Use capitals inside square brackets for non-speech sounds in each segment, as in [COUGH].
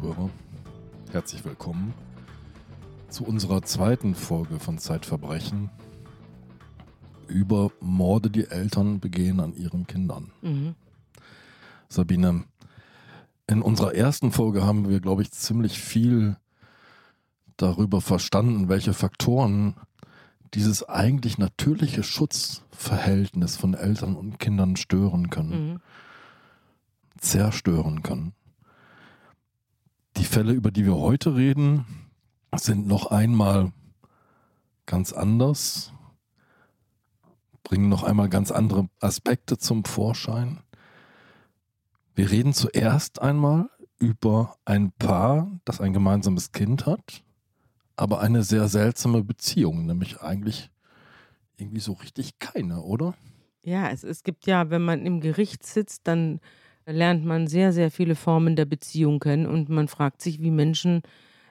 Zuhörer, herzlich willkommen zu unserer zweiten Folge von Zeitverbrechen über Morde, die Eltern begehen an ihren Kindern. Mhm. Sabine, in unserer ersten Folge haben wir, glaube ich, ziemlich viel darüber verstanden, welche Faktoren dieses eigentlich natürliche Schutzverhältnis von Eltern und Kindern stören können, Mhm. zerstören können. Die Fälle, über die wir heute reden, sind noch einmal ganz anders, bringen noch einmal ganz andere Aspekte zum Vorschein. Wir reden zuerst einmal über ein Paar, das ein gemeinsames Kind hat, aber eine sehr seltsame Beziehung, nämlich eigentlich irgendwie so richtig keine, oder? Ja, es, es gibt ja, wenn man im Gericht sitzt, dann lernt man sehr, sehr viele Formen der Beziehung kennen und man fragt sich, wie Menschen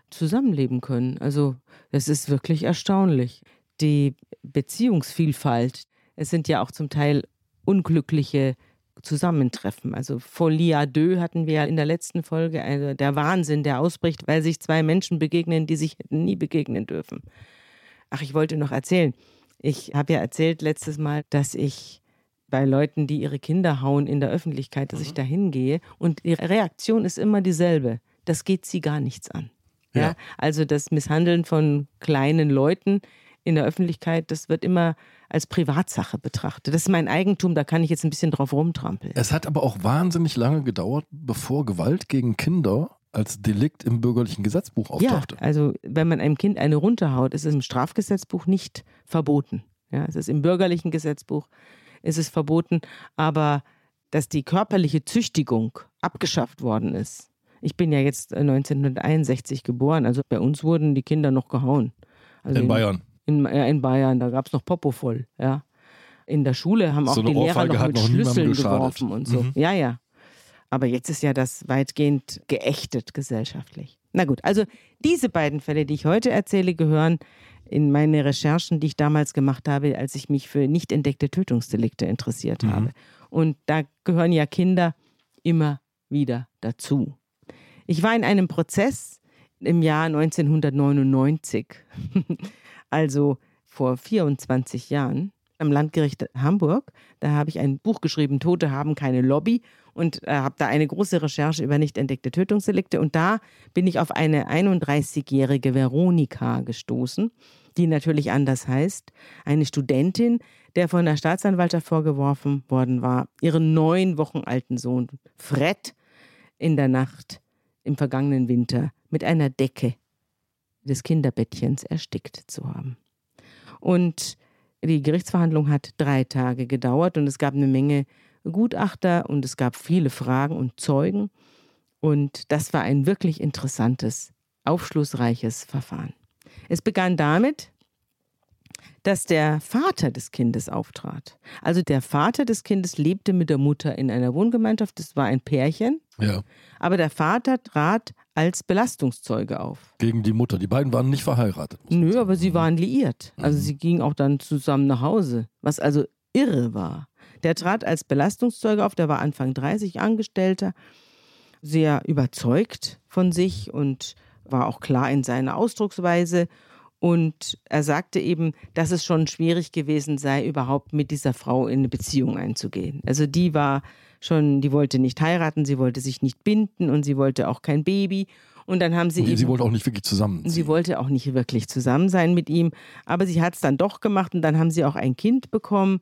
zusammenleben können. Also es ist wirklich erstaunlich. Die Beziehungsvielfalt, es sind ja auch zum Teil unglückliche Zusammentreffen. Also Folie à deux hatten wir ja in der letzten Folge, also der Wahnsinn, der ausbricht, weil sich zwei Menschen begegnen, die sich hätten nie begegnen dürfen. Ach, ich wollte noch erzählen. Ich habe ja erzählt letztes Mal, dass ich bei Leuten, die ihre Kinder hauen in der Öffentlichkeit, dass ich da hingehe und die Reaktion ist immer dieselbe. Das geht sie gar nichts an. Ja. Ja. Also das Misshandeln von kleinen Leuten in der Öffentlichkeit, das wird immer als Privatsache betrachtet. Das ist mein Eigentum, da kann ich jetzt ein bisschen drauf rumtrampeln. Es hat aber auch wahnsinnig lange gedauert, bevor Gewalt gegen Kinder als Delikt im bürgerlichen Gesetzbuch auftauchte. Ja, also wenn man einem Kind eine runterhaut, ist es im Strafgesetzbuch nicht verboten. Ja, es ist im bürgerlichen Gesetzbuch ist es verboten, aber dass die körperliche Züchtigung abgeschafft worden ist. Ich bin ja jetzt äh, 1961 geboren, also bei uns wurden die Kinder noch gehauen. Also in Bayern. In, ja, in Bayern, da gab es noch Popo voll, ja. In der Schule haben auch So die Lehrer noch mit noch Schlüsseln geworfen und so. Mhm. Ja, ja. Aber jetzt ist ja das weitgehend geächtet gesellschaftlich. Na gut, also diese beiden Fälle, die ich heute erzähle, gehören in meine Recherchen, die ich damals gemacht habe, als ich mich für nicht entdeckte Tötungsdelikte interessiert Mhm. habe. Und da gehören ja Kinder immer wieder dazu. Ich war in einem Prozess im Jahr 1999, [LAUGHS] also vor 24 Jahren, am Landgericht Hamburg. Da habe ich ein Buch geschrieben, Tote haben keine Lobby und äh, habe da eine große Recherche über nicht entdeckte Tötungsdelikte. Und da bin ich auf eine 31-jährige Veronika gestoßen, die natürlich anders heißt. Eine Studentin, der von der Staatsanwaltschaft vorgeworfen worden war, ihren neun Wochen alten Sohn Fred in der Nacht im vergangenen Winter mit einer Decke des Kinderbettchens erstickt zu haben. Und die Gerichtsverhandlung hat drei Tage gedauert und es gab eine Menge Gutachter und es gab viele Fragen und Zeugen. Und das war ein wirklich interessantes, aufschlussreiches Verfahren. Es begann damit, dass der Vater des Kindes auftrat. Also der Vater des Kindes lebte mit der Mutter in einer Wohngemeinschaft. Das war ein Pärchen. Ja. Aber der Vater trat als Belastungszeuge auf. Gegen die Mutter. Die beiden waren nicht verheiratet. Nö, aber sie waren liiert. Also Mhm. sie gingen auch dann zusammen nach Hause, was also irre war. Der trat als Belastungszeuge auf, der war Anfang 30 Angestellter, sehr überzeugt von sich und war auch klar in seiner Ausdrucksweise. Und er sagte eben, dass es schon schwierig gewesen sei, überhaupt mit dieser Frau in eine Beziehung einzugehen. Also die war schon, die wollte nicht heiraten, sie wollte sich nicht binden und sie wollte auch kein Baby. Und dann haben sie Sie, eben sie wollte auch nicht wirklich zusammen. Sie wollte auch nicht wirklich zusammen sein mit ihm, aber sie hat es dann doch gemacht und dann haben sie auch ein Kind bekommen.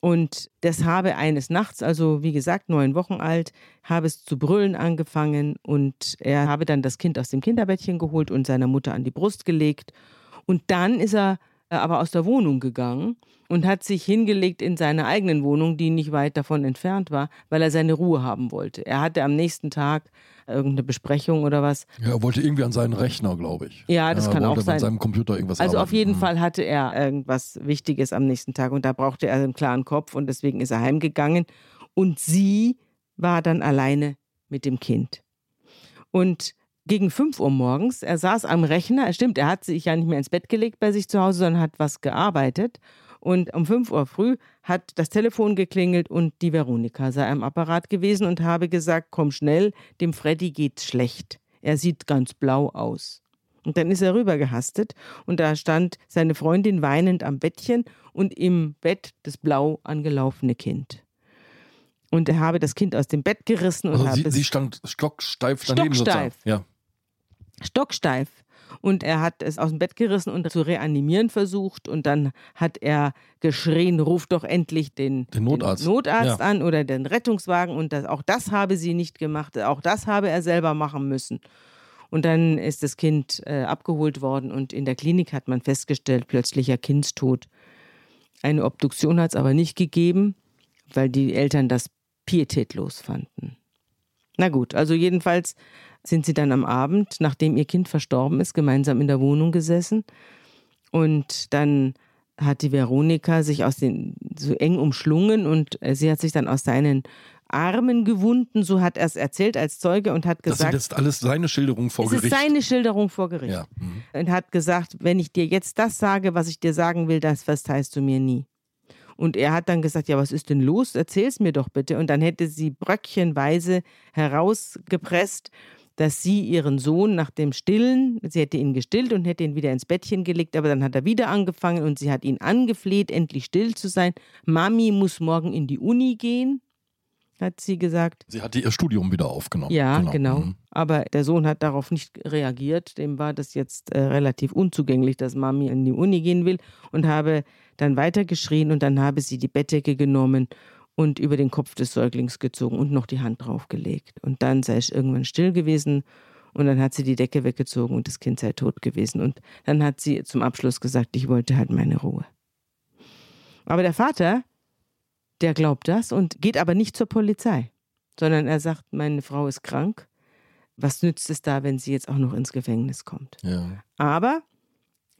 Und das habe eines Nachts, also wie gesagt, neun Wochen alt, habe es zu brüllen angefangen und er habe dann das Kind aus dem Kinderbettchen geholt und seiner Mutter an die Brust gelegt. Und dann ist er äh, aber aus der Wohnung gegangen und hat sich hingelegt in seiner eigenen Wohnung, die nicht weit davon entfernt war, weil er seine Ruhe haben wollte. Er hatte am nächsten Tag irgendeine Besprechung oder was. Ja, er wollte irgendwie an seinen Rechner, glaube ich. Ja, das er kann auch sein. An seinem Computer irgendwas Also auf arbeiten. jeden Mhm. Fall hatte er irgendwas Wichtiges am nächsten Tag und da brauchte er einen klaren Kopf und deswegen ist er heimgegangen. Und sie war dann alleine mit dem Kind. Und gegen 5 Uhr morgens, er saß am Rechner, stimmt, er hat sich ja nicht mehr ins Bett gelegt bei sich zu Hause, sondern hat was gearbeitet. Und um 5 Uhr früh hat das Telefon geklingelt und die Veronika sei am Apparat gewesen und habe gesagt, komm schnell, dem Freddy geht's schlecht. Er sieht ganz blau aus. Und dann ist er rübergehastet und da stand seine Freundin weinend am Bettchen und im Bett das blau angelaufene Kind. Und er habe das Kind aus dem Bett gerissen und Also habe sie, sie stand stocksteif daneben Stocksteif. sozusagen. Ja. Stocksteif. Und er hat es aus dem Bett gerissen und zu reanimieren versucht. Und dann hat er geschrien, ruf doch endlich den, Den Notarzt. Notarzt Ja. an oder den Rettungswagen. Und das, auch das habe sie nicht gemacht. Auch das habe er selber machen müssen. Und dann ist das Kind äh, abgeholt worden und in der Klinik hat man festgestellt, plötzlicher Kindstod. Eine Obduktion hat es aber nicht gegeben, weil die Eltern das pietätlos fanden. Na gut, also jedenfalls sind sie dann am Abend, nachdem ihr Kind verstorben ist, gemeinsam in der Wohnung gesessen. Und dann hat die Veronika sich aus den so eng umschlungen und äh, sie hat sich dann aus seinen Armen gewunden, so hat er es erzählt als Zeuge und hat Das gesagt, jetzt alles seine Schilderungen vor es ist Gericht. seine Schilderung vor Gericht. ja. mhm. Und hat gesagt, wenn ich dir jetzt das sage, was ich dir sagen will, das verteilst du mir nie. Und er hat dann gesagt, ja, was ist denn los? Erzähl's mir doch bitte. Und dann hätte sie bröckchenweise herausgepresst, dass sie ihren Sohn nach dem Stillen, sie hätte ihn gestillt und hätte ihn wieder ins Bettchen gelegt, aber dann hat er wieder angefangen und sie hat ihn angefleht, endlich still zu sein. Mami muss morgen in die Uni gehen, hat sie gesagt. Sie hatte ihr Studium wieder aufgenommen. Ja, genau. Mhm. Aber der Sohn hat darauf nicht reagiert. Dem war das jetzt äh, relativ unzugänglich, dass Mami in die Uni gehen will und habe dann weitergeschrien und dann habe sie die Bettdecke genommen und über den Kopf des Säuglings gezogen und noch die Hand draufgelegt. Und dann sei es irgendwann still gewesen und dann hat sie die Decke weggezogen und das Kind sei tot gewesen. Und dann hat sie zum Abschluss gesagt, ich wollte halt meine Ruhe. Aber der Vater, der glaubt das und geht aber nicht zur Polizei, sondern er sagt, meine Frau ist krank. Was nützt es da, wenn sie jetzt auch noch ins Gefängnis kommt? Ja. Aber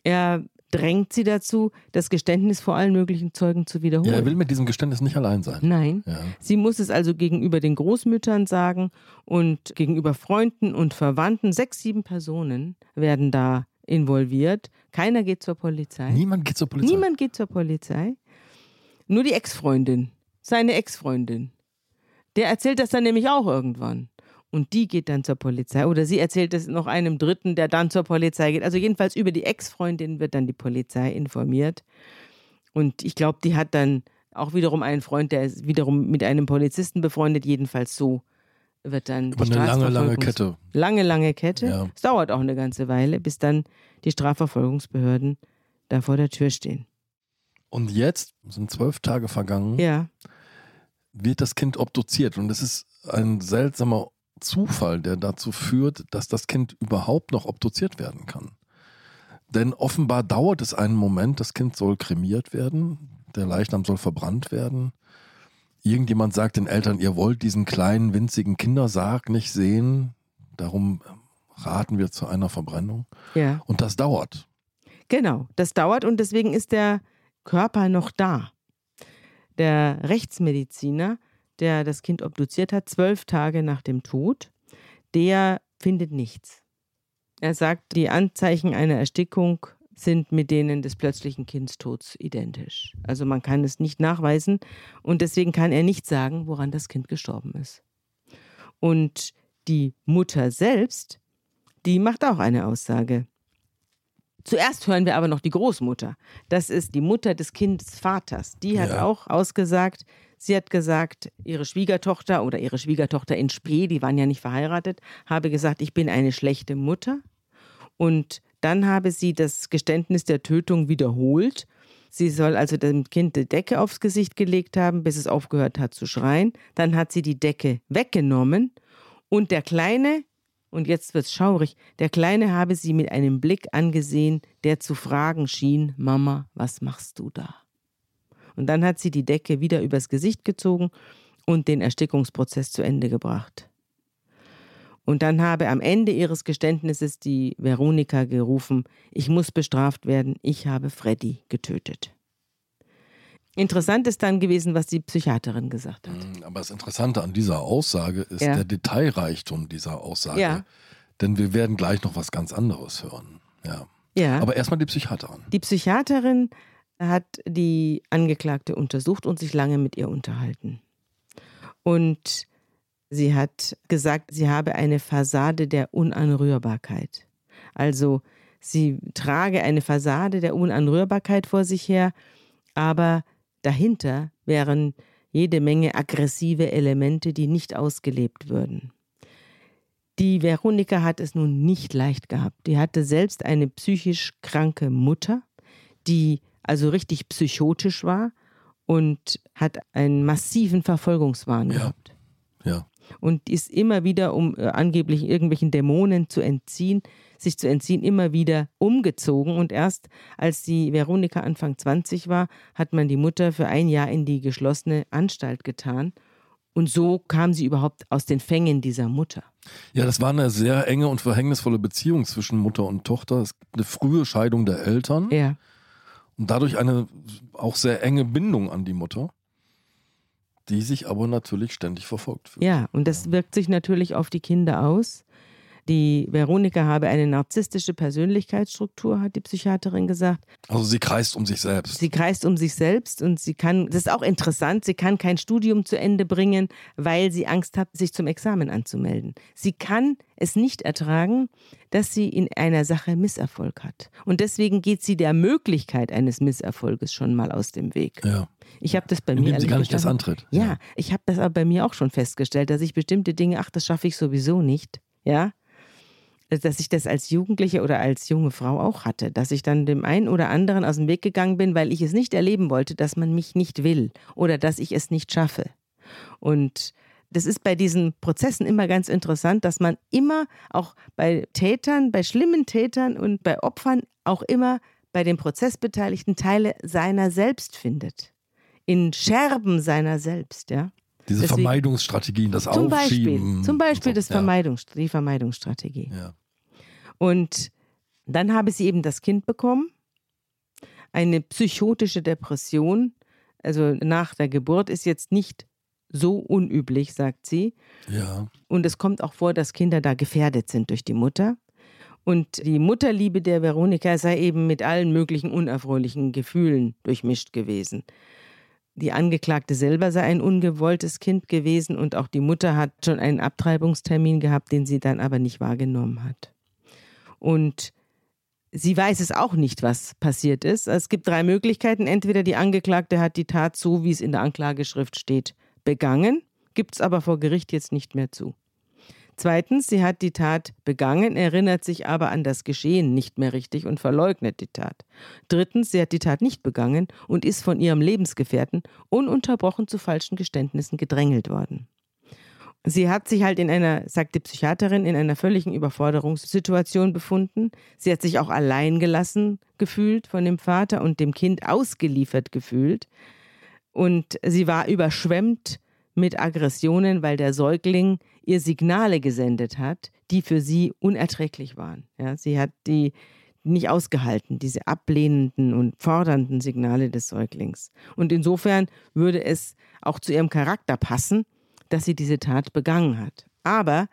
er drängt sie dazu, das Geständnis vor allen möglichen Zeugen zu wiederholen. ja, er will mit diesem Geständnis nicht allein sein. Nein. Ja. Sie muss es also gegenüber den Großmüttern sagen und gegenüber Freunden und Verwandten. Sechs, sieben Personen werden da involviert. Keiner geht zur Polizei. Niemand geht zur Polizei. Niemand geht zur Polizei. Nur die Ex-Freundin, seine Ex-Freundin. Der erzählt das dann nämlich auch irgendwann. Und die geht dann zur Polizei. Oder sie erzählt es noch einem Dritten, der dann zur Polizei geht. Also jedenfalls über die Ex-Freundin wird dann die Polizei informiert. Und ich glaube, die hat dann auch wiederum einen Freund, der ist wiederum mit einem Polizisten befreundet. Jedenfalls so wird dann Über die eine lange, lange Kette. Lange, lange Kette. Ja. Es dauert auch eine ganze Weile, bis dann die Strafverfolgungsbehörden da vor der Tür stehen. Und jetzt sind zwölf Tage vergangen, Ja. wird das Kind obduziert. Und es ist ein seltsamer Zufall, der dazu führt, dass das Kind überhaupt noch obduziert werden kann. Denn offenbar dauert es einen Moment, das Kind soll kremiert werden, der Leichnam soll verbrannt werden. Irgendjemand sagt den Eltern, ihr wollt diesen kleinen, winzigen Kindersarg nicht sehen, darum raten wir zu einer Verbrennung. Ja, Und das dauert. genau. Das dauert und deswegen ist der Körper noch da. Der Rechtsmediziner, der das Kind obduziert hat, zwölf Tage nach dem Tod, der findet nichts. Er sagt, die Anzeichen einer Erstickung sind mit denen des plötzlichen Kindstods identisch. Also man kann es nicht nachweisen und deswegen kann er nicht sagen, woran das Kind gestorben ist. Und die Mutter selbst, die macht auch eine Aussage. Zuerst hören wir aber noch die Großmutter. Das ist die Mutter des Kindesvaters. Die hat Ja. auch ausgesagt, sie hat gesagt, ihre Schwiegertochter oder ihre Schwiegertochter in Spee, die waren ja nicht verheiratet, habe gesagt, ich bin eine schlechte Mutter. Und dann habe sie das Geständnis der Tötung wiederholt. Sie soll also dem Kind die Decke aufs Gesicht gelegt haben, bis es aufgehört hat zu schreien. Dann hat sie die Decke weggenommen und der Kleine, und jetzt wird's schaurig, der Kleine habe sie mit einem Blick angesehen, der zu fragen schien, Mama, was machst du da? Und dann hat sie die Decke wieder übers Gesicht gezogen und den Erstickungsprozess zu Ende gebracht. Und dann habe am Ende ihres Geständnisses die Veronika gerufen, ich muss bestraft werden, ich habe Freddy getötet. Interessant ist dann gewesen, was die Psychiaterin gesagt hat. Mhm, Aber das Interessante an dieser Aussage ist Ja. der Detailreichtum dieser Aussage. Ja. Denn wir werden gleich noch was ganz anderes hören. Ja. Ja. Aber erstmal die Psychiaterin. Die Psychiaterin hat die Angeklagte untersucht und sich lange mit ihr unterhalten. Und sie hat gesagt, sie habe eine Fassade der Unanrührbarkeit. Also sie trage eine Fassade der Unanrührbarkeit vor sich her, aber dahinter wären jede Menge aggressive Elemente, die nicht ausgelebt würden. Die Veronika hat es nun nicht leicht gehabt. Die hatte selbst eine psychisch kranke Mutter, die also richtig psychotisch war und hat einen massiven Verfolgungswahn Ja. gehabt. Ja. Und ist immer wieder, um äh, angeblich irgendwelchen Dämonen zu entziehen, sich zu entziehen, immer wieder umgezogen. Und erst als die Veronika Anfang 20 war, hat man die Mutter für ein Jahr in die geschlossene Anstalt getan. Und so kam sie überhaupt aus den Fängen dieser Mutter. Ja, das war eine sehr enge und verhängnisvolle Beziehung zwischen Mutter und Tochter. Es gibt eine frühe Scheidung der Eltern Ja. und dadurch eine auch sehr enge Bindung an die Mutter, die sich aber natürlich ständig verfolgt fühlt. Ja, und das wirkt sich natürlich auf die Kinder aus. Die Veronika habe eine narzisstische Persönlichkeitsstruktur, hat die Psychiaterin gesagt. Also sie kreist um sich selbst. Sie kreist um sich selbst und sie kann, das ist auch interessant, sie kann kein Studium zu Ende bringen, weil sie Angst hat, sich zum Examen anzumelden. Sie kann es nicht ertragen, dass sie in einer Sache Misserfolg hat. Und deswegen geht sie der Möglichkeit eines Misserfolges schon mal aus dem Weg. ja. Ich habe das bei mir Indem sie ehrlich gar nicht gestanden- antritt. ja, ich habe das aber bei mir auch schon festgestellt, dass ich bestimmte Dinge, ach, das schaffe ich sowieso nicht, ja. Dass ich das als Jugendliche oder als junge Frau auch hatte, dass ich dann dem einen oder anderen aus dem Weg gegangen bin, weil ich es nicht erleben wollte, dass man mich nicht will oder dass ich es nicht schaffe. Und das ist bei diesen Prozessen immer ganz interessant, dass man immer auch bei Tätern, bei schlimmen Tätern und bei Opfern auch immer bei den Prozessbeteiligten Teile seiner selbst findet. In Scherben seiner selbst, ja. Diese Deswegen- Vermeidungsstrategien, das Zum Beispiel, Aufschieben. zum Beispiel so. das Vermeidungs die Vermeidungsstrategie. Ja. ja. Und dann habe sie eben das Kind bekommen, eine psychotische Depression. Also nach der Geburt ist jetzt nicht so unüblich, sagt sie. Ja. Und es kommt auch vor, dass Kinder da gefährdet sind durch die Mutter. Und die Mutterliebe der Veronika sei eben mit allen möglichen unerfreulichen Gefühlen durchmischt gewesen. Die Angeklagte selber sei ein ungewolltes Kind gewesen und auch die Mutter hat schon einen Abtreibungstermin gehabt, den sie dann aber nicht wahrgenommen hat. Und sie weiß es auch nicht, was passiert ist. Es gibt drei Möglichkeiten. Entweder die Angeklagte hat die Tat so, wie es in der Anklageschrift steht, begangen, gibt es aber vor Gericht jetzt nicht mehr zu. Zweitens, sie hat die Tat begangen, erinnert sich aber an das Geschehen nicht mehr richtig und verleugnet die Tat. Drittens, sie hat die Tat nicht begangen und ist von ihrem Lebensgefährten ununterbrochen zu falschen Geständnissen gedrängelt worden. Sie hat sich halt in einer, sagt die Psychiaterin, in einer völligen Überforderungssituation befunden. Sie hat sich auch allein gelassen gefühlt von dem Vater und dem Kind ausgeliefert gefühlt. Und sie war überschwemmt mit Aggressionen, weil der Säugling ihr Signale gesendet hat, die für sie unerträglich waren. Ja, sie hat die nicht ausgehalten, diese ablehnenden und fordernden Signale des Säuglings. Und insofern würde es auch zu ihrem Charakter passen, dass sie diese Tat begangen hat. Aber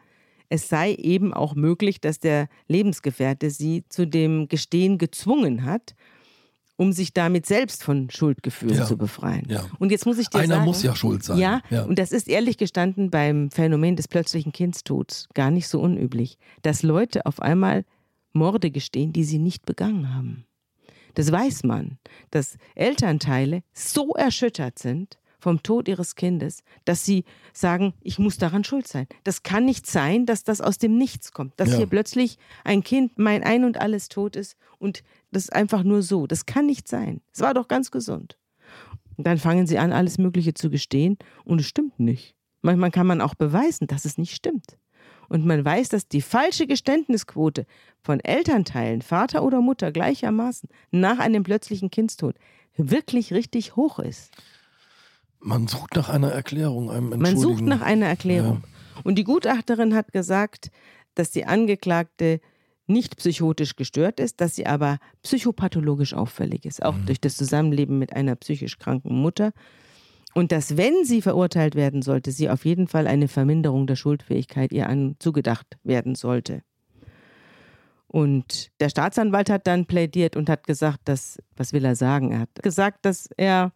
es sei eben auch möglich, dass der Lebensgefährte sie zu dem Gestehen gezwungen hat, um sich damit selbst von Schuldgefühlen Ja. zu befreien. Ja. Und jetzt muss ich dir Einer sagen, muss ja schuld sein. ja, ja. und das ist ehrlich gestanden beim Phänomen des plötzlichen Kindstods gar nicht so unüblich, dass Leute auf einmal Morde gestehen, die sie nicht begangen haben. Das weiß man, dass Elternteile so erschüttert sind vom Tod ihres Kindes, dass sie sagen, ich muss daran schuld sein. Das kann nicht sein, dass das aus dem Nichts kommt, dass Ja. hier plötzlich ein Kind mein Ein und alles tot ist und das ist einfach nur so. Das kann nicht sein. Es war doch ganz gesund. Und dann fangen sie an, alles Mögliche zu gestehen und es stimmt nicht. Manchmal kann man auch beweisen, dass es nicht stimmt. Und man weiß, dass die falsche Geständnisquote von Elternteilen, Vater oder Mutter gleichermaßen, nach einem plötzlichen Kindstod wirklich richtig hoch ist. Man sucht nach einer Erklärung, einem Man sucht nach einer Erklärung. Und die Gutachterin hat gesagt, dass die Angeklagte nicht psychotisch gestört ist, dass sie aber psychopathologisch auffällig ist, auch durch das Zusammenleben mit einer psychisch kranken Mutter. Und dass, wenn sie verurteilt werden sollte, sie auf jeden Fall eine Verminderung der Schuldfähigkeit ihr an zugedacht werden sollte. Und der Staatsanwalt hat dann plädiert und hat gesagt, dass, was will er sagen? Er hat gesagt, dass er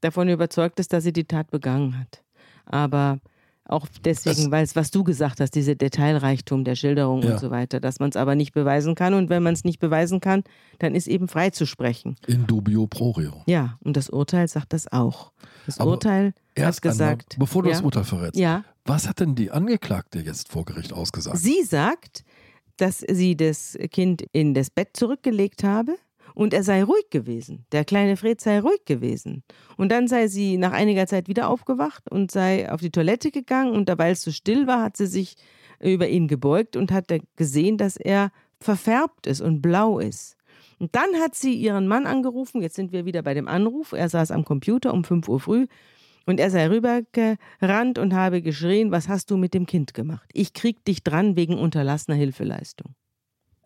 davon überzeugt ist, dass sie die Tat begangen hat. Aber auch deswegen, weil es, was du gesagt hast, diese Detailreichtum der Schilderung Ja. und so weiter, dass man es aber nicht beweisen kann. Und wenn man es nicht beweisen kann, dann ist eben freizusprechen. In dubio pro reo. Ja, und das Urteil sagt das auch. Das Aber Urteil Erst hat gesagt. einmal, bevor du ja, das Urteil verrätst, Ja, was hat denn die Angeklagte jetzt vor Gericht ausgesagt? sie sagt, dass sie das Kind in das Bett zurückgelegt habe und er sei ruhig gewesen. Der kleine Fred sei ruhig gewesen. Und dann sei sie nach einiger Zeit wieder aufgewacht und sei auf die Toilette gegangen und da, weil es so still war, hat sie sich über ihn gebeugt und hat gesehen, dass er verfärbt ist und blau ist. Und dann hat sie ihren Mann angerufen. Jetzt sind wir wieder bei dem Anruf. Er saß am Computer um 5 Uhr früh und er sei rübergerannt und habe geschrien, was hast du mit dem Kind gemacht? Ich krieg dich dran wegen unterlassener Hilfeleistung.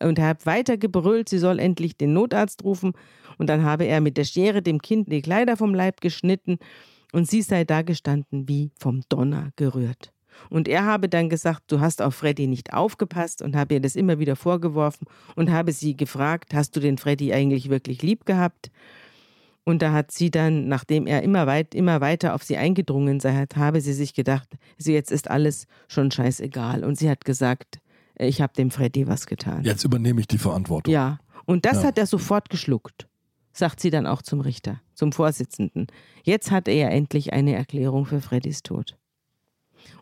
Und er hat weiter gebrüllt, sie soll endlich den Notarzt rufen. Und dann habe er mit der Schere dem Kind die Kleider vom Leib geschnitten und sie sei da gestanden wie vom Donner gerührt. Und er habe dann gesagt, du hast auf Freddy nicht aufgepasst und habe ihr das immer wieder vorgeworfen und habe sie gefragt, hast du den Freddy eigentlich wirklich lieb gehabt? Und da hat sie dann, nachdem er immer, weit, immer weiter auf sie eingedrungen sei, habe sie sich gedacht, so jetzt ist alles schon scheißegal. Und sie hat gesagt, ich habe dem Freddy was getan. Jetzt übernehme ich die Verantwortung. Ja, und das Ja. hat er sofort geschluckt, sagt sie dann auch zum Richter, zum Vorsitzenden. Jetzt hat er endlich eine Erklärung für Freddys Tod.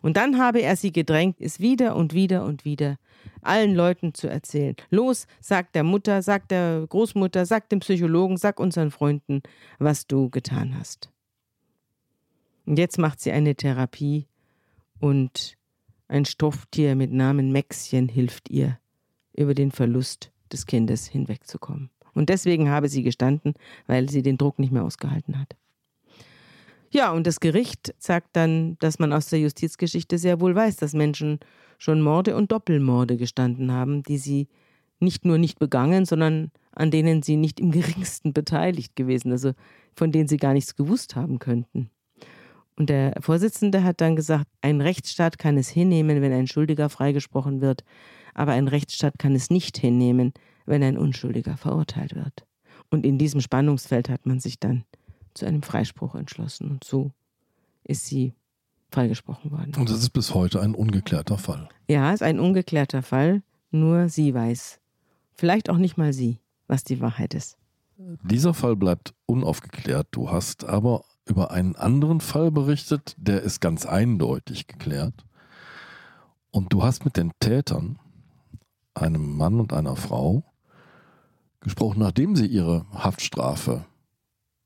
Und dann habe er sie gedrängt, es wieder und wieder und wieder allen Leuten zu erzählen. Los, sagt der Mutter, sagt der Großmutter, sagt dem Psychologen, sag unseren Freunden, was du getan hast. Und jetzt macht sie eine Therapie und ein Stofftier mit Namen Maxchen hilft ihr, über den Verlust des Kindes hinwegzukommen. Und deswegen habe sie gestanden, weil sie den Druck nicht mehr ausgehalten hat. Ja, und das Gericht sagt dann, dass man aus der Justizgeschichte sehr wohl weiß, dass Menschen schon Morde und Doppelmorde gestanden haben, die sie nicht nur nicht begangen, sondern an denen sie nicht im geringsten beteiligt gewesen, also von denen sie gar nichts gewusst haben könnten. Und der Vorsitzende hat dann gesagt, ein Rechtsstaat kann es hinnehmen, wenn ein Schuldiger freigesprochen wird, aber ein Rechtsstaat kann es nicht hinnehmen, wenn ein Unschuldiger verurteilt wird. Und in diesem Spannungsfeld hat man sich dann zu einem Freispruch entschlossen. Und so ist sie freigesprochen worden. Und das ist bis heute ein ungeklärter Fall. Ja, ist ein ungeklärter Fall. Nur sie weiß. Vielleicht auch nicht mal sie, was die Wahrheit ist. Dieser Fall bleibt unaufgeklärt. Du hast aber über einen anderen Fall berichtet, der ist ganz eindeutig geklärt. Und du hast mit den Tätern, einem Mann und einer Frau, gesprochen, nachdem sie ihre Haftstrafe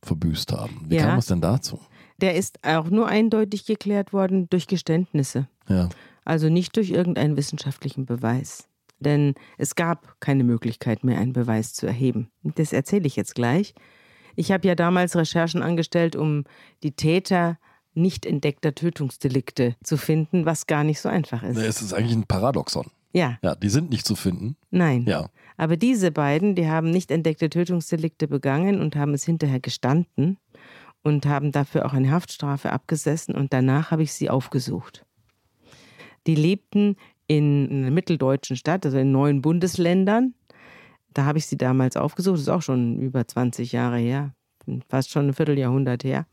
verbüßt haben. Wie Ja. kam es denn dazu? Der ist auch nur eindeutig geklärt worden durch Geständnisse. Ja. Also nicht durch irgendeinen wissenschaftlichen Beweis. Denn es gab keine Möglichkeit mehr, einen Beweis zu erheben. Das erzähle ich jetzt gleich. Ich habe ja damals Recherchen angestellt, um die Täter nicht entdeckter Tötungsdelikte zu finden, was gar nicht so einfach ist. Es ist eigentlich ein Paradoxon. Ja, Ja, die sind nicht zu finden. nein. Ja. Aber diese beiden, die haben nicht entdeckte Tötungsdelikte begangen und haben es hinterher gestanden und haben dafür auch eine Haftstrafe abgesessen und danach habe ich sie aufgesucht. Die lebten in einer mitteldeutschen Stadt, also in neun Bundesländern. Da habe ich sie damals aufgesucht, das ist auch schon über 20 Jahre her, fast schon ein Vierteljahrhundert her,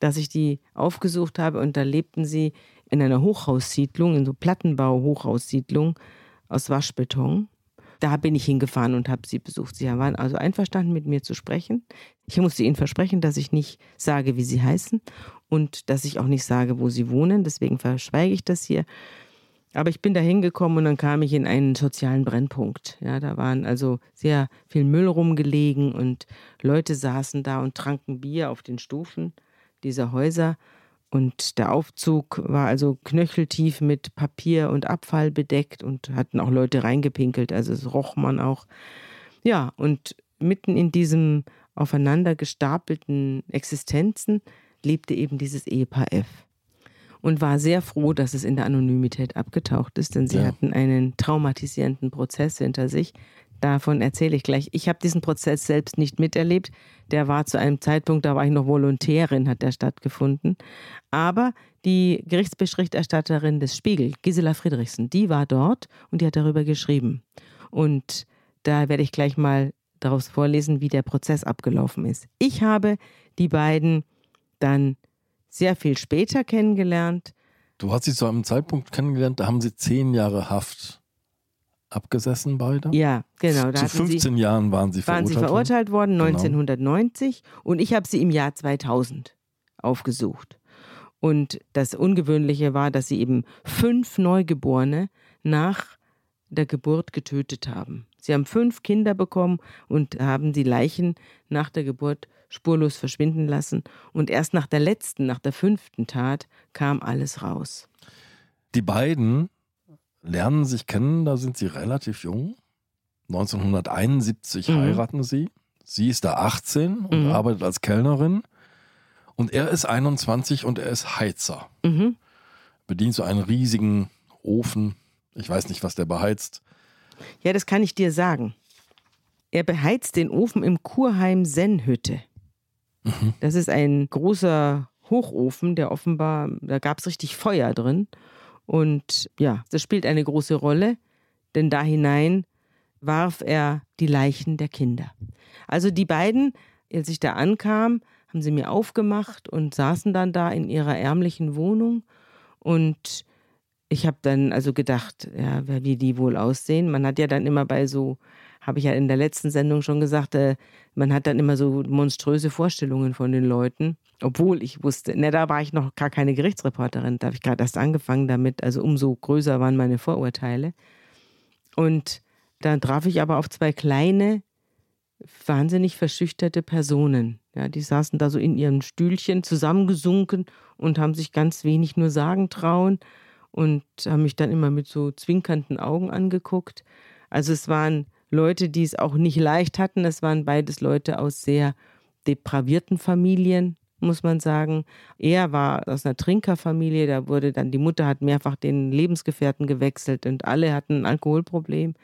dass ich die aufgesucht habe und da lebten sie in einer Hochhaussiedlung, in so Plattenbau-Hochhaussiedlung aus Waschbeton. Da bin ich hingefahren und habe sie besucht. Sie waren also einverstanden, mit mir zu sprechen. Ich musste ihnen versprechen, dass ich nicht sage, wie sie heißen und dass ich auch nicht sage, wo sie wohnen. Deswegen verschweige ich das hier. Aber ich bin da hingekommen und dann kam ich in einen sozialen Brennpunkt. Ja, da waren also sehr viel Müll rumgelegen und Leute saßen da und tranken Bier auf den Stufen dieser Häuser. Und der Aufzug war also knöcheltief mit Papier und Abfall bedeckt und hatten auch Leute reingepinkelt, also es roch man auch. Ja, und mitten in diesem aufeinander gestapelten Existenzen lebte eben dieses Ehepaar F. Und war sehr froh, dass es in der Anonymität abgetaucht ist, denn sie Ja. hatten einen traumatisierenden Prozess hinter sich. Davon erzähle ich gleich. Ich habe diesen Prozess selbst nicht miterlebt. Der war zu einem Zeitpunkt, da war ich noch Volontärin, hat der stattgefunden. Aber die Gerichtsberichterstatterin des Spiegel, Gisela Friedrichsen, die war dort und die hat darüber geschrieben. Und da werde ich gleich mal daraus vorlesen, wie der Prozess abgelaufen ist. Ich habe die beiden dann sehr viel später kennengelernt. Du hast sie zu einem Zeitpunkt kennengelernt, da haben sie zehn Jahre Haft abgesessen beide? Ja, genau. Zu 15 sie, Jahren waren sie verurteilt, waren sie verurteilt worden, worden 1990. Genau. Und ich habe sie im Jahr 2000 aufgesucht. Und das Ungewöhnliche war, dass sie eben fünf Neugeborene nach der Geburt getötet haben. Sie haben fünf Kinder bekommen und haben die Leichen nach der Geburt spurlos verschwinden lassen. Und erst nach der letzten, nach der fünften Tat kam alles raus. Die beiden lernen sich kennen, da sind sie relativ jung. 1971 mhm. heiraten sie. Sie ist da 18 und mhm. arbeitet als Kellnerin. Und er ist 21 und er ist Heizer. Mhm. Bedient so einen riesigen Ofen. Ich weiß nicht, was der beheizt. Ja, das kann ich dir sagen. Er beheizt den Ofen im Kurheim Sennhütte. Mhm. Das ist ein großer Hochofen, der offenbar, da gab es richtig Feuer drin. Und ja, das spielt eine große Rolle, denn da hinein warf er die Leichen der Kinder. Also die beiden, als ich da ankam, haben sie mir aufgemacht und saßen dann da in ihrer ärmlichen Wohnung. Und ich habe dann also gedacht, ja, wie die wohl aussehen. Man hat ja dann immer bei so, habe ich ja in der letzten Sendung schon gesagt, äh, man hat dann immer so monströse Vorstellungen von den Leuten. Obwohl ich wusste, ne, da war ich noch gar keine Gerichtsreporterin, da habe ich gerade erst angefangen damit, also umso größer waren meine Vorurteile. Und dann traf ich aber auf zwei kleine, wahnsinnig verschüchterte Personen. Ja, die saßen da so in ihren Stühlchen zusammengesunken und haben sich ganz wenig nur sagen trauen und haben mich dann immer mit so zwinkernden Augen angeguckt. Also es waren Leute, die es auch nicht leicht hatten. Es waren beides Leute aus sehr depravierten Familien, muss man sagen. Er war aus einer Trinkerfamilie, da wurde dann, die Mutter hat mehrfach den Lebensgefährten gewechselt und alle hatten ein Alkoholproblem.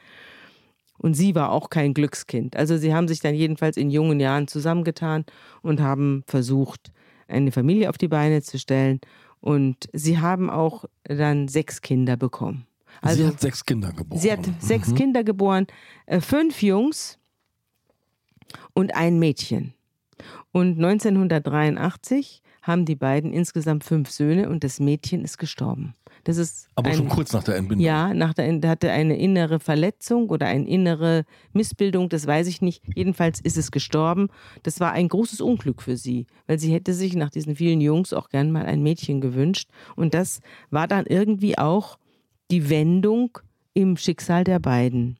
Und sie war auch kein Glückskind. Also sie haben sich dann jedenfalls in jungen Jahren zusammengetan und haben versucht, eine Familie auf die Beine zu stellen. Und sie haben auch dann sechs Kinder bekommen. Also, sie hat sechs Kinder geboren. Sie hat sechs mhm. Kinder geboren, äh, fünf Jungs und ein Mädchen. Und 1983 haben die beiden insgesamt fünf Söhne und das Mädchen ist gestorben. Das ist Aber ein, schon kurz nach der Entbindung. Ja, nach der, hatte eine innere Verletzung oder eine innere Missbildung, das weiß ich nicht. Jedenfalls ist es gestorben. Das war ein großes Unglück für sie, weil sie hätte sich nach diesen vielen Jungs auch gern mal ein Mädchen gewünscht. Und das war dann irgendwie auch die Wendung im Schicksal der beiden.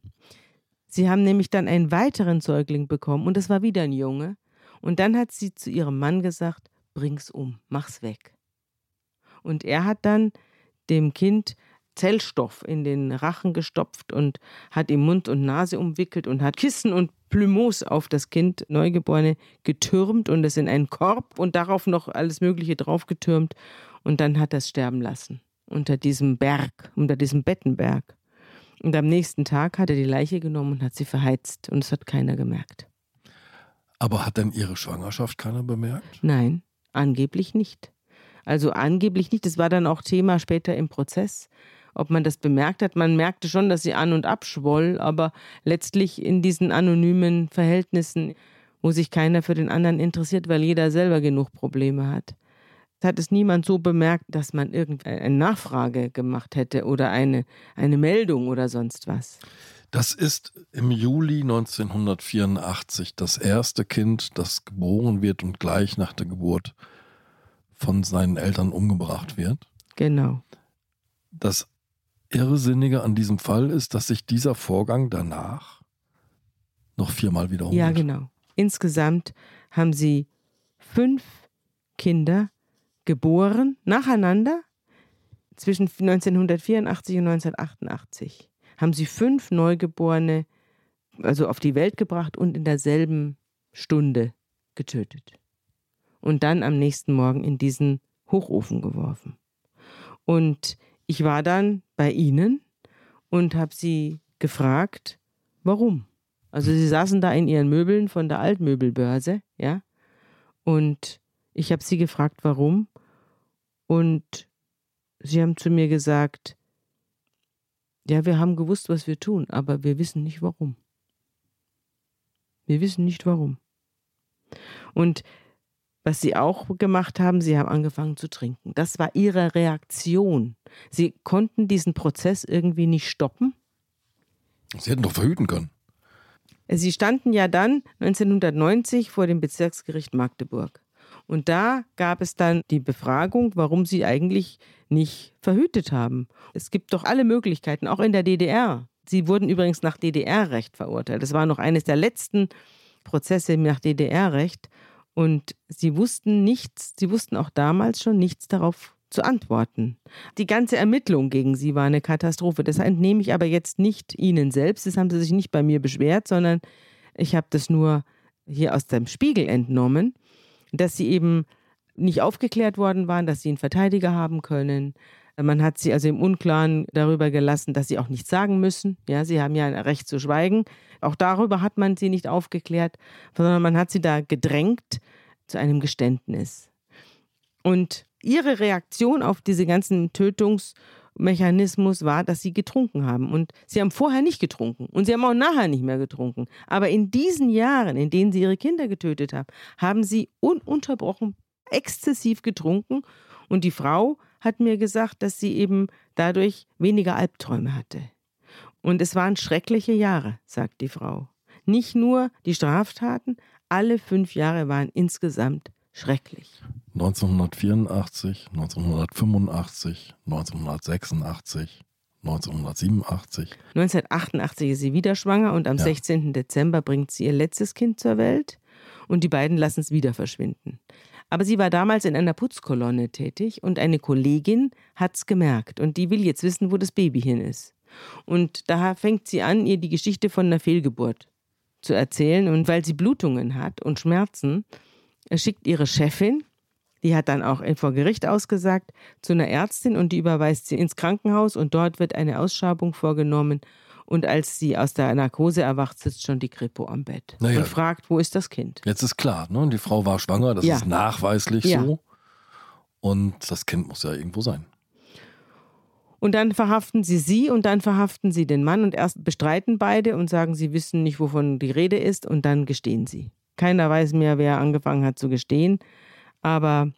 Sie haben nämlich dann einen weiteren Säugling bekommen und das war wieder ein Junge. Und dann hat sie zu ihrem Mann gesagt, bring's um, mach's weg. Und er hat dann dem Kind Zellstoff in den Rachen gestopft und hat ihm Mund und Nase umwickelt und hat Kissen und Plümos auf das Kind Neugeborene getürmt und es in einen Korb und darauf noch alles Mögliche draufgetürmt und dann hat es sterben lassen unter diesem Berg, unter diesem Bettenberg. Und am nächsten Tag hat er die Leiche genommen und hat sie verheizt und es hat keiner gemerkt. Aber hat denn ihre Schwangerschaft keiner bemerkt? Nein, angeblich nicht. Also angeblich nicht. Das war dann auch Thema später im Prozess, ob man das bemerkt hat. Man merkte schon, dass sie an und abschwoll, aber letztlich in diesen anonymen Verhältnissen, wo sich keiner für den anderen interessiert, weil jeder selber genug Probleme hat, hat es niemand so bemerkt, dass man irgendeine Nachfrage gemacht hätte oder eine, eine Meldung oder sonst was. Das ist im Juli 1984 das erste Kind, das geboren wird und gleich nach der Geburt von seinen Eltern umgebracht wird. Genau. Das Irrsinnige an diesem Fall ist, dass sich dieser Vorgang danach noch viermal wiederholt. Ja, genau. Insgesamt haben sie fünf Kinder geboren, nacheinander, zwischen 1984 und 1988. Haben sie fünf Neugeborene also auf die Welt gebracht und in derselben Stunde getötet und dann am nächsten Morgen in diesen Hochofen geworfen. Und ich war dann bei ihnen und habe sie gefragt, warum. Also sie saßen da in ihren Möbeln von der Altmöbelbörse, ja, und ich habe sie gefragt, warum. Und sie haben zu mir gesagt, ja, wir haben gewusst, was wir tun, aber wir wissen nicht warum. Wir wissen nicht warum. Und was sie auch gemacht haben, sie haben angefangen zu trinken. Das war ihre Reaktion. Sie konnten diesen Prozess irgendwie nicht stoppen. Sie hätten doch verhüten können. Sie standen ja dann 1990 vor dem Bezirksgericht Magdeburg. Und da gab es dann die Befragung, warum sie eigentlich nicht verhütet haben. Es gibt doch alle Möglichkeiten, auch in der DDR. Sie wurden übrigens nach DDR-Recht verurteilt. Das war noch eines der letzten Prozesse nach DDR-Recht. Und sie wussten nichts, sie wussten auch damals schon nichts darauf zu antworten. Die ganze Ermittlung gegen sie war eine Katastrophe. Das entnehme ich aber jetzt nicht Ihnen selbst. Das haben Sie sich nicht bei mir beschwert, sondern ich habe das nur hier aus dem Spiegel entnommen, dass sie eben nicht aufgeklärt worden waren, dass sie einen Verteidiger haben können. Man hat sie also im Unklaren darüber gelassen, dass sie auch nichts sagen müssen. Ja, sie haben ja ein Recht zu schweigen. Auch darüber hat man sie nicht aufgeklärt, sondern man hat sie da gedrängt zu einem Geständnis. Und ihre Reaktion auf diese ganzen Tötungsmechanismus war, dass sie getrunken haben. Und sie haben vorher nicht getrunken. Und sie haben auch nachher nicht mehr getrunken. Aber in diesen Jahren, in denen sie ihre Kinder getötet haben, haben sie ununterbrochen exzessiv getrunken. Und die Frau hat mir gesagt, dass sie eben dadurch weniger Albträume hatte. Und es waren schreckliche Jahre, sagt die Frau. Nicht nur die Straftaten, alle fünf Jahre waren insgesamt schrecklich. 1984, 1985, 1986, 1987. 1988 ist sie wieder schwanger und am ja. 16. Dezember bringt sie ihr letztes Kind zur Welt und die beiden lassen es wieder verschwinden. Aber sie war damals in einer Putzkolonne tätig und eine Kollegin hat es gemerkt und die will jetzt wissen, wo das Baby hin ist. Und da fängt sie an, ihr die Geschichte von einer Fehlgeburt zu erzählen. Und weil sie Blutungen hat und Schmerzen, schickt ihre Chefin, die hat dann auch vor Gericht ausgesagt, zu einer Ärztin und die überweist sie ins Krankenhaus und dort wird eine Ausschabung vorgenommen. Und als sie aus der Narkose erwacht, sitzt schon die Kripo am Bett naja, und fragt, wo ist das Kind? Jetzt ist klar, ne? die Frau war schwanger, das ja. ist nachweislich ja. so. Und das Kind muss ja irgendwo sein. Und dann verhaften sie sie und dann verhaften sie den Mann und erst bestreiten beide und sagen, sie wissen nicht, wovon die Rede ist und dann gestehen sie. Keiner weiß mehr, wer angefangen hat zu gestehen, aber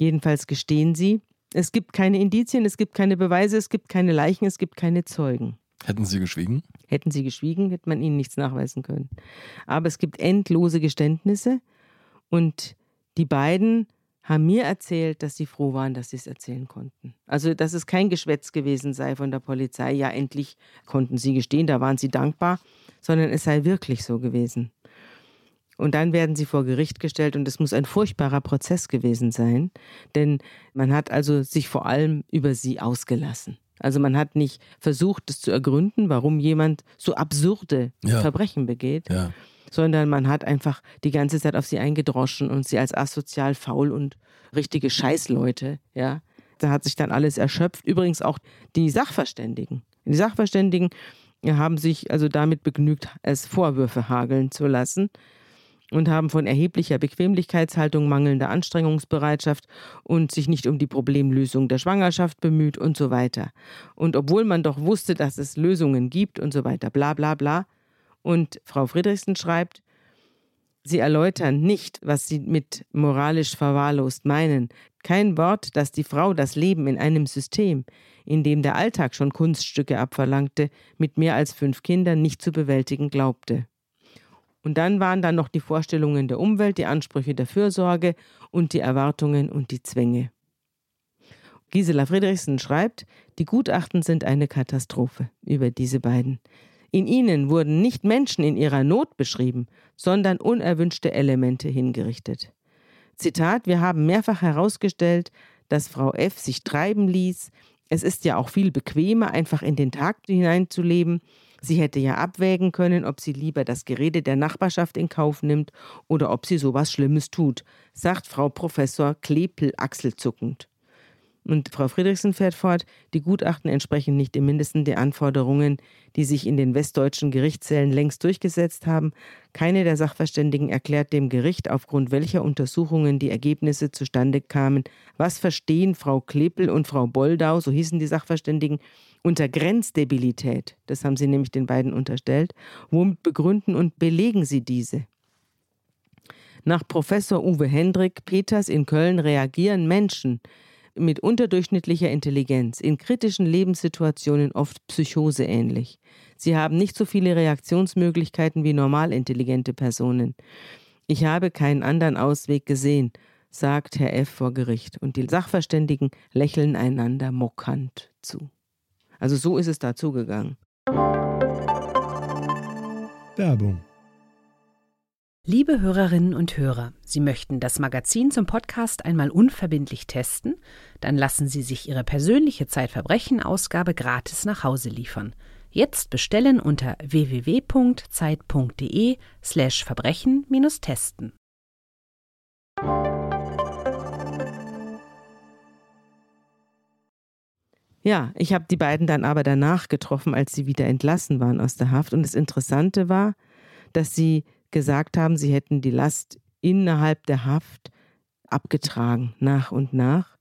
jedenfalls gestehen sie. Es gibt keine Indizien, es gibt keine Beweise, es gibt keine Leichen, es gibt keine Zeugen. Hätten sie geschwiegen? Hätten sie geschwiegen, hätte man ihnen nichts nachweisen können. Aber es gibt endlose Geständnisse und die beiden haben mir erzählt, dass sie froh waren, dass sie es erzählen konnten. Also, dass es kein Geschwätz gewesen sei von der Polizei, ja, endlich konnten sie gestehen, da waren sie dankbar, sondern es sei wirklich so gewesen. Und dann werden sie vor Gericht gestellt und es muss ein furchtbarer Prozess gewesen sein, denn man hat also sich vor allem über sie ausgelassen. Also man hat nicht versucht, es zu ergründen, warum jemand so absurde ja. Verbrechen begeht. Ja sondern man hat einfach die ganze Zeit auf sie eingedroschen und sie als asozial, faul und richtige Scheißleute, ja. Da hat sich dann alles erschöpft. Übrigens auch die Sachverständigen. Die Sachverständigen haben sich also damit begnügt, es Vorwürfe hageln zu lassen und haben von erheblicher Bequemlichkeitshaltung, mangelnder Anstrengungsbereitschaft und sich nicht um die Problemlösung der Schwangerschaft bemüht und so weiter. Und obwohl man doch wusste, dass es Lösungen gibt und so weiter, bla bla bla, und Frau Friedrichsen schreibt, Sie erläutern nicht, was Sie mit moralisch verwahrlost meinen. Kein Wort, dass die Frau das Leben in einem System, in dem der Alltag schon Kunststücke abverlangte, mit mehr als fünf Kindern nicht zu bewältigen glaubte. Und dann waren da noch die Vorstellungen der Umwelt, die Ansprüche der Fürsorge und die Erwartungen und die Zwänge. Gisela Friedrichsen schreibt, die Gutachten sind eine Katastrophe über diese beiden. In ihnen wurden nicht Menschen in ihrer Not beschrieben, sondern unerwünschte Elemente hingerichtet. Zitat, wir haben mehrfach herausgestellt, dass Frau F. sich treiben ließ. Es ist ja auch viel bequemer, einfach in den Tag hineinzuleben. Sie hätte ja abwägen können, ob sie lieber das Gerede der Nachbarschaft in Kauf nimmt oder ob sie sowas Schlimmes tut, sagt Frau Professor Klepel achselzuckend. Und Frau Friedrichsen fährt fort, die Gutachten entsprechen nicht im Mindesten der Anforderungen, die sich in den westdeutschen Gerichtssälen längst durchgesetzt haben. Keine der Sachverständigen erklärt dem Gericht, aufgrund welcher Untersuchungen die Ergebnisse zustande kamen. Was verstehen Frau Klepel und Frau Boldau, so hießen die Sachverständigen, unter Grenzdebilität. Das haben sie nämlich den beiden unterstellt. Womit begründen und belegen sie diese? Nach Professor Uwe Hendrik Peters in Köln reagieren Menschen mit unterdurchschnittlicher Intelligenz in kritischen Lebenssituationen oft psychoseähnlich. Sie haben nicht so viele Reaktionsmöglichkeiten wie normal intelligente Personen. Ich habe keinen anderen Ausweg gesehen, sagt Herr F. vor Gericht, und die Sachverständigen lächeln einander mockant zu. Also so ist es dazu gegangen. Werbung Liebe Hörerinnen und Hörer, Sie möchten das Magazin zum Podcast einmal unverbindlich testen? Dann lassen Sie sich Ihre persönliche Zeitverbrechen-Ausgabe gratis nach Hause liefern. Jetzt bestellen unter www.zeit.de Ja, ich habe die beiden dann aber danach getroffen, als sie wieder entlassen waren aus der Haft. Und das Interessante war, dass sie gesagt haben, sie hätten die Last innerhalb der Haft abgetragen, nach und nach.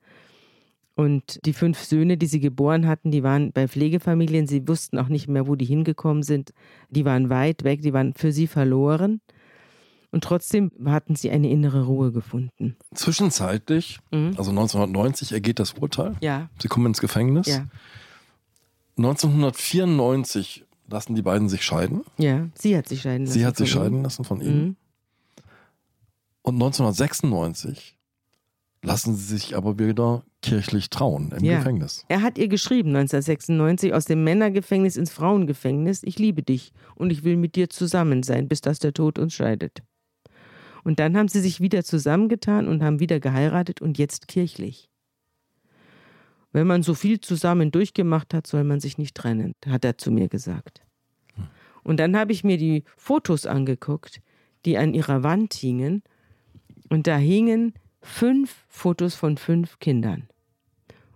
Und die fünf Söhne, die sie geboren hatten, die waren bei Pflegefamilien, sie wussten auch nicht mehr, wo die hingekommen sind. Die waren weit weg, die waren für sie verloren. Und trotzdem hatten sie eine innere Ruhe gefunden. Zwischenzeitlich, mhm. also 1990, ergeht das Urteil. Ja. Sie kommen ins Gefängnis. Ja. 1994 lassen die beiden sich scheiden. Ja, sie hat sich scheiden lassen. Sie hat sich scheiden lassen von ihm. Mhm. Und 1996 lassen sie sich aber wieder kirchlich trauen im ja. Gefängnis. Er hat ihr geschrieben 1996 aus dem Männergefängnis ins Frauengefängnis, ich liebe dich und ich will mit dir zusammen sein, bis dass der Tod uns scheidet. Und dann haben sie sich wieder zusammengetan und haben wieder geheiratet und jetzt kirchlich. Wenn man so viel zusammen durchgemacht hat, soll man sich nicht trennen, hat er zu mir gesagt. Und dann habe ich mir die Fotos angeguckt, die an ihrer Wand hingen. Und da hingen fünf Fotos von fünf Kindern.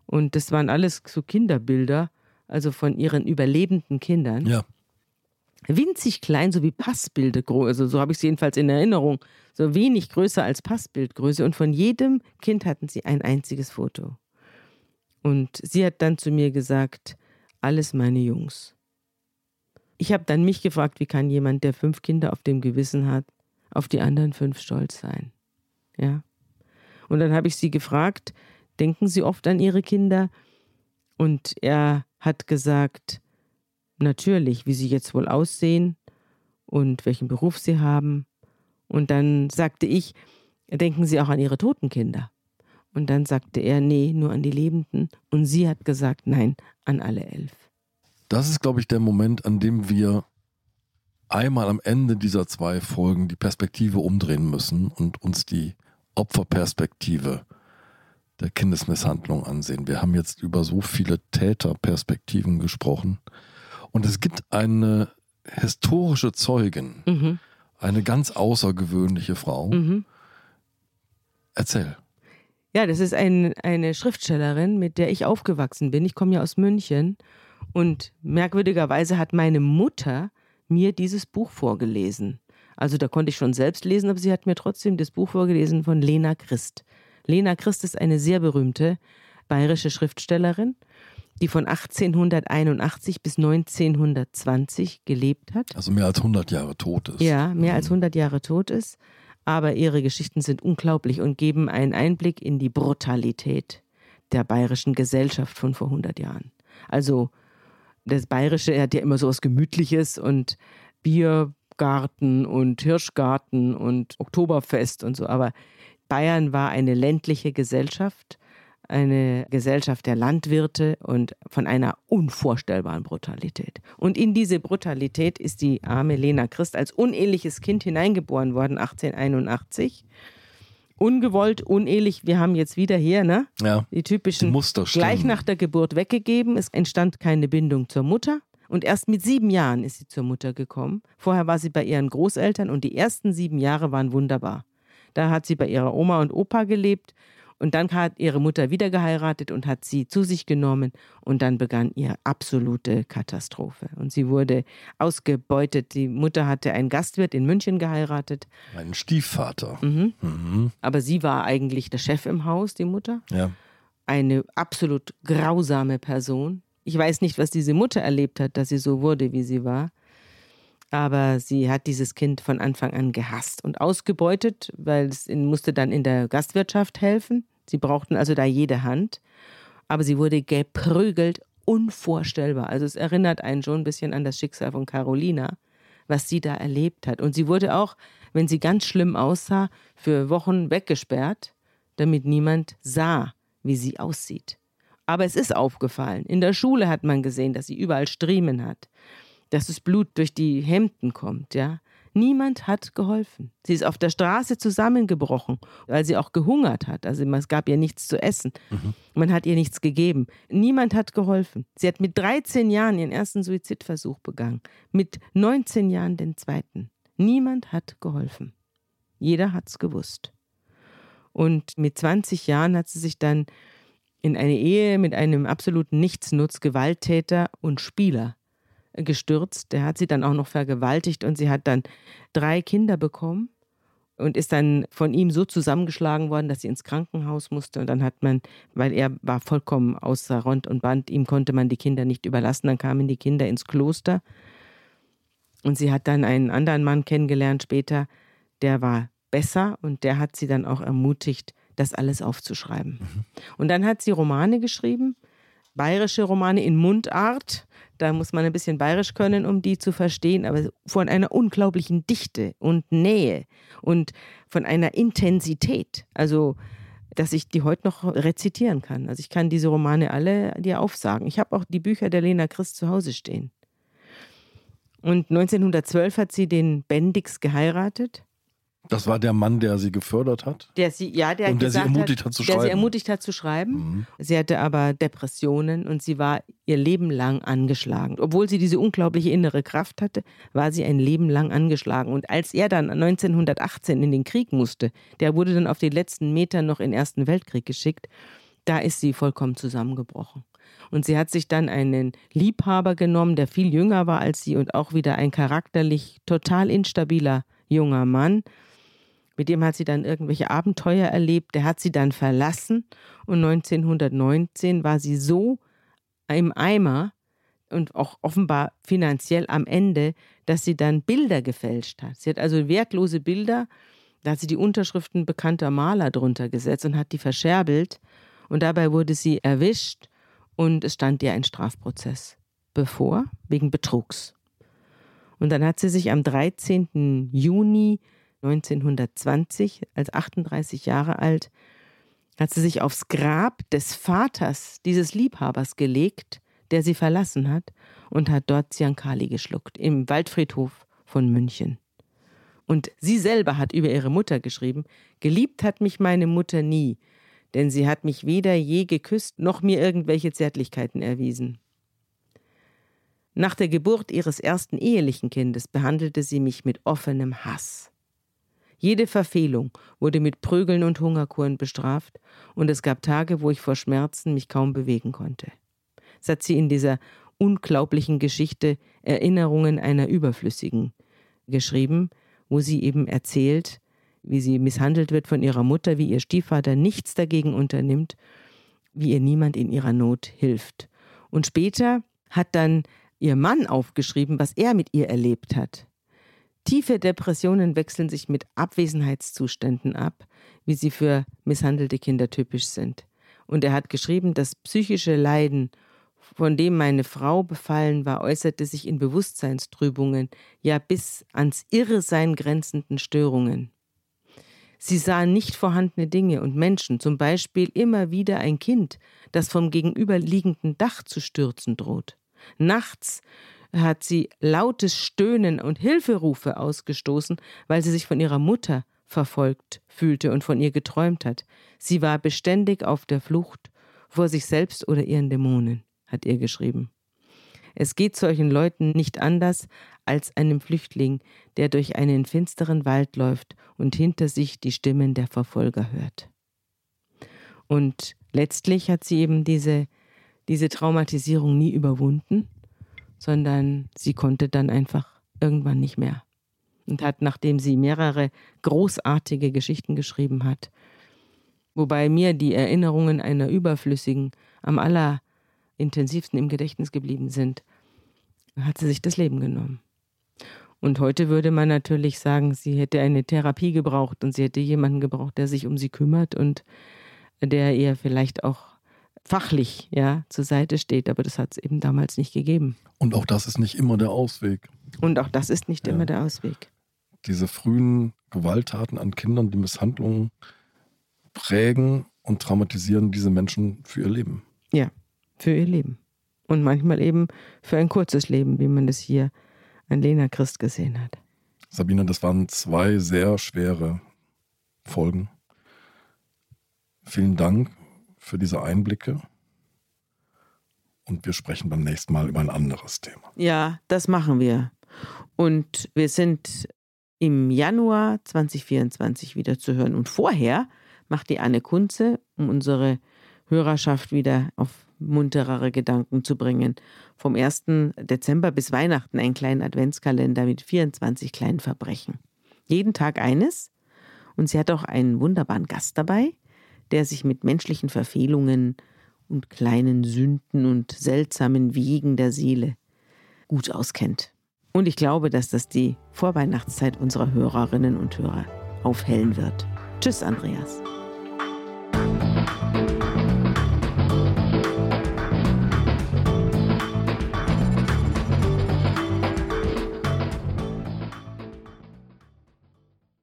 Und das waren alles so Kinderbilder, also von ihren überlebenden Kindern. Ja. Winzig klein, so wie Passbilder, also so habe ich es jedenfalls in Erinnerung, so wenig größer als Passbildgröße. Und von jedem Kind hatten sie ein einziges Foto. Und sie hat dann zu mir gesagt, alles meine Jungs. Ich habe dann mich gefragt, wie kann jemand, der fünf Kinder auf dem Gewissen hat, auf die anderen fünf stolz sein? Ja. Und dann habe ich sie gefragt, denken Sie oft an Ihre Kinder? Und er hat gesagt, natürlich, wie sie jetzt wohl aussehen und welchen Beruf sie haben. Und dann sagte ich, denken Sie auch an Ihre toten Kinder? Und dann sagte er, nee, nur an die Lebenden. Und sie hat gesagt, nein, an alle elf. Das ist, glaube ich, der Moment, an dem wir einmal am Ende dieser zwei Folgen die Perspektive umdrehen müssen und uns die Opferperspektive der Kindesmisshandlung ansehen. Wir haben jetzt über so viele Täterperspektiven gesprochen. Und es gibt eine historische Zeugin, mhm. eine ganz außergewöhnliche Frau. Mhm. Erzähl. Ja, das ist ein, eine Schriftstellerin, mit der ich aufgewachsen bin. Ich komme ja aus München und merkwürdigerweise hat meine Mutter mir dieses Buch vorgelesen. Also da konnte ich schon selbst lesen, aber sie hat mir trotzdem das Buch vorgelesen von Lena Christ. Lena Christ ist eine sehr berühmte bayerische Schriftstellerin, die von 1881 bis 1920 gelebt hat. Also mehr als 100 Jahre tot ist. Ja, mehr als 100 Jahre tot ist aber ihre Geschichten sind unglaublich und geben einen Einblick in die Brutalität der bayerischen Gesellschaft von vor 100 Jahren. Also das Bayerische hat ja immer so was Gemütliches und Biergarten und Hirschgarten und Oktoberfest und so, aber Bayern war eine ländliche Gesellschaft eine Gesellschaft der Landwirte und von einer unvorstellbaren Brutalität. Und in diese Brutalität ist die arme Lena Christ als uneheliches Kind hineingeboren worden, 1881. Ungewollt, unehelich, wir haben jetzt wieder hier, ne? Ja, die typischen die Muster gleich nach der Geburt weggegeben. Es entstand keine Bindung zur Mutter. Und erst mit sieben Jahren ist sie zur Mutter gekommen. Vorher war sie bei ihren Großeltern und die ersten sieben Jahre waren wunderbar. Da hat sie bei ihrer Oma und Opa gelebt und dann hat ihre Mutter wieder geheiratet und hat sie zu sich genommen. Und dann begann ihre absolute Katastrophe. Und sie wurde ausgebeutet. Die Mutter hatte einen Gastwirt in München geheiratet. Einen Stiefvater. Mhm. Mhm. Aber sie war eigentlich der Chef im Haus, die Mutter. Ja. Eine absolut grausame Person. Ich weiß nicht, was diese Mutter erlebt hat, dass sie so wurde, wie sie war. Aber sie hat dieses Kind von Anfang an gehasst und ausgebeutet, weil es musste dann in der Gastwirtschaft helfen. Sie brauchten also da jede Hand. Aber sie wurde geprügelt, unvorstellbar. Also es erinnert einen schon ein bisschen an das Schicksal von Carolina, was sie da erlebt hat. Und sie wurde auch, wenn sie ganz schlimm aussah, für Wochen weggesperrt, damit niemand sah, wie sie aussieht. Aber es ist aufgefallen. In der Schule hat man gesehen, dass sie überall Striemen hat dass das Blut durch die Hemden kommt, ja. Niemand hat geholfen. Sie ist auf der Straße zusammengebrochen, weil sie auch gehungert hat. Also es gab ihr nichts zu essen. Mhm. Man hat ihr nichts gegeben. Niemand hat geholfen. Sie hat mit 13 Jahren ihren ersten Suizidversuch begangen. Mit 19 Jahren den zweiten. Niemand hat geholfen. Jeder hat es gewusst. Und mit 20 Jahren hat sie sich dann in eine Ehe mit einem absoluten Nichtsnutz, Gewalttäter und Spieler gestürzt. Der hat sie dann auch noch vergewaltigt und sie hat dann drei Kinder bekommen und ist dann von ihm so zusammengeschlagen worden, dass sie ins Krankenhaus musste. Und dann hat man, weil er war vollkommen außer Rond und Band, ihm konnte man die Kinder nicht überlassen. Dann kamen die Kinder ins Kloster. Und sie hat dann einen anderen Mann kennengelernt später, der war besser und der hat sie dann auch ermutigt, das alles aufzuschreiben. Mhm. Und dann hat sie Romane geschrieben, bayerische Romane in Mundart da muss man ein bisschen bayerisch können, um die zu verstehen, aber von einer unglaublichen Dichte und Nähe und von einer Intensität. Also, dass ich die heute noch rezitieren kann. Also, ich kann diese Romane alle dir aufsagen. Ich habe auch die Bücher der Lena Christ zu Hause stehen. Und 1912 hat sie den Bendix geheiratet. Das war der Mann, der sie gefördert hat? Der sie, ja, der, und der sie ermutigt hat, hat zu schreiben. Der sie ermutigt hat zu schreiben. Mhm. Sie hatte aber Depressionen und sie war ihr Leben lang angeschlagen. Obwohl sie diese unglaubliche innere Kraft hatte, war sie ein Leben lang angeschlagen. Und als er dann 1918 in den Krieg musste, der wurde dann auf die letzten Meter noch in den Ersten Weltkrieg geschickt, da ist sie vollkommen zusammengebrochen. Und sie hat sich dann einen Liebhaber genommen, der viel jünger war als sie und auch wieder ein charakterlich total instabiler junger Mann mit dem hat sie dann irgendwelche Abenteuer erlebt. Der hat sie dann verlassen und 1919 war sie so im Eimer und auch offenbar finanziell am Ende, dass sie dann Bilder gefälscht hat. Sie hat also wertlose Bilder, da hat sie die Unterschriften bekannter Maler drunter gesetzt und hat die verscherbelt. Und dabei wurde sie erwischt und es stand ihr ein Strafprozess bevor, wegen Betrugs. Und dann hat sie sich am 13. Juni 1920, als 38 Jahre alt, hat sie sich aufs Grab des Vaters dieses Liebhabers gelegt, der sie verlassen hat, und hat dort Ziankali geschluckt, im Waldfriedhof von München. Und sie selber hat über ihre Mutter geschrieben, geliebt hat mich meine Mutter nie, denn sie hat mich weder je geküsst noch mir irgendwelche Zärtlichkeiten erwiesen. Nach der Geburt ihres ersten ehelichen Kindes behandelte sie mich mit offenem Hass. Jede Verfehlung wurde mit Prügeln und Hungerkuren bestraft, und es gab Tage, wo ich vor Schmerzen mich kaum bewegen konnte. Hat sie in dieser unglaublichen Geschichte Erinnerungen einer Überflüssigen geschrieben, wo sie eben erzählt, wie sie misshandelt wird von ihrer Mutter, wie ihr Stiefvater nichts dagegen unternimmt, wie ihr niemand in ihrer Not hilft. Und später hat dann ihr Mann aufgeschrieben, was er mit ihr erlebt hat. Tiefe Depressionen wechseln sich mit Abwesenheitszuständen ab, wie sie für misshandelte Kinder typisch sind. Und er hat geschrieben, das psychische Leiden, von dem meine Frau befallen war, äußerte sich in Bewusstseinstrübungen, ja bis ans Irresein grenzenden Störungen. Sie sah nicht vorhandene Dinge und Menschen, zum Beispiel immer wieder ein Kind, das vom gegenüberliegenden Dach zu stürzen droht. Nachts hat sie lautes Stöhnen und Hilferufe ausgestoßen, weil sie sich von ihrer Mutter verfolgt fühlte und von ihr geträumt hat. Sie war beständig auf der Flucht vor sich selbst oder ihren Dämonen, hat ihr geschrieben. Es geht solchen Leuten nicht anders als einem Flüchtling, der durch einen finsteren Wald läuft und hinter sich die Stimmen der Verfolger hört. Und letztlich hat sie eben diese, diese Traumatisierung nie überwunden sondern sie konnte dann einfach irgendwann nicht mehr. Und hat, nachdem sie mehrere großartige Geschichten geschrieben hat, wobei mir die Erinnerungen einer überflüssigen am aller, intensivsten im Gedächtnis geblieben sind, hat sie sich das Leben genommen. Und heute würde man natürlich sagen, sie hätte eine Therapie gebraucht und sie hätte jemanden gebraucht, der sich um sie kümmert und der ihr vielleicht auch fachlich ja zur Seite steht, aber das hat es eben damals nicht gegeben. Und auch das ist nicht immer der Ausweg. Und auch das ist nicht ja. immer der Ausweg. Diese frühen Gewalttaten an Kindern, die Misshandlungen prägen und traumatisieren diese Menschen für ihr Leben. Ja, für ihr Leben. Und manchmal eben für ein kurzes Leben, wie man das hier an Lena Christ gesehen hat. Sabine, das waren zwei sehr schwere Folgen. Vielen Dank für diese Einblicke. Und wir sprechen beim nächsten Mal über ein anderes Thema. Ja, das machen wir. Und wir sind im Januar 2024 wieder zu hören. Und vorher macht die Anne Kunze, um unsere Hörerschaft wieder auf munterere Gedanken zu bringen. Vom 1. Dezember bis Weihnachten einen kleinen Adventskalender mit 24 kleinen Verbrechen. Jeden Tag eines. Und sie hat auch einen wunderbaren Gast dabei, der sich mit menschlichen Verfehlungen und kleinen Sünden und seltsamen Wegen der Seele gut auskennt. Und ich glaube, dass das die Vorweihnachtszeit unserer Hörerinnen und Hörer aufhellen wird. Tschüss, Andreas.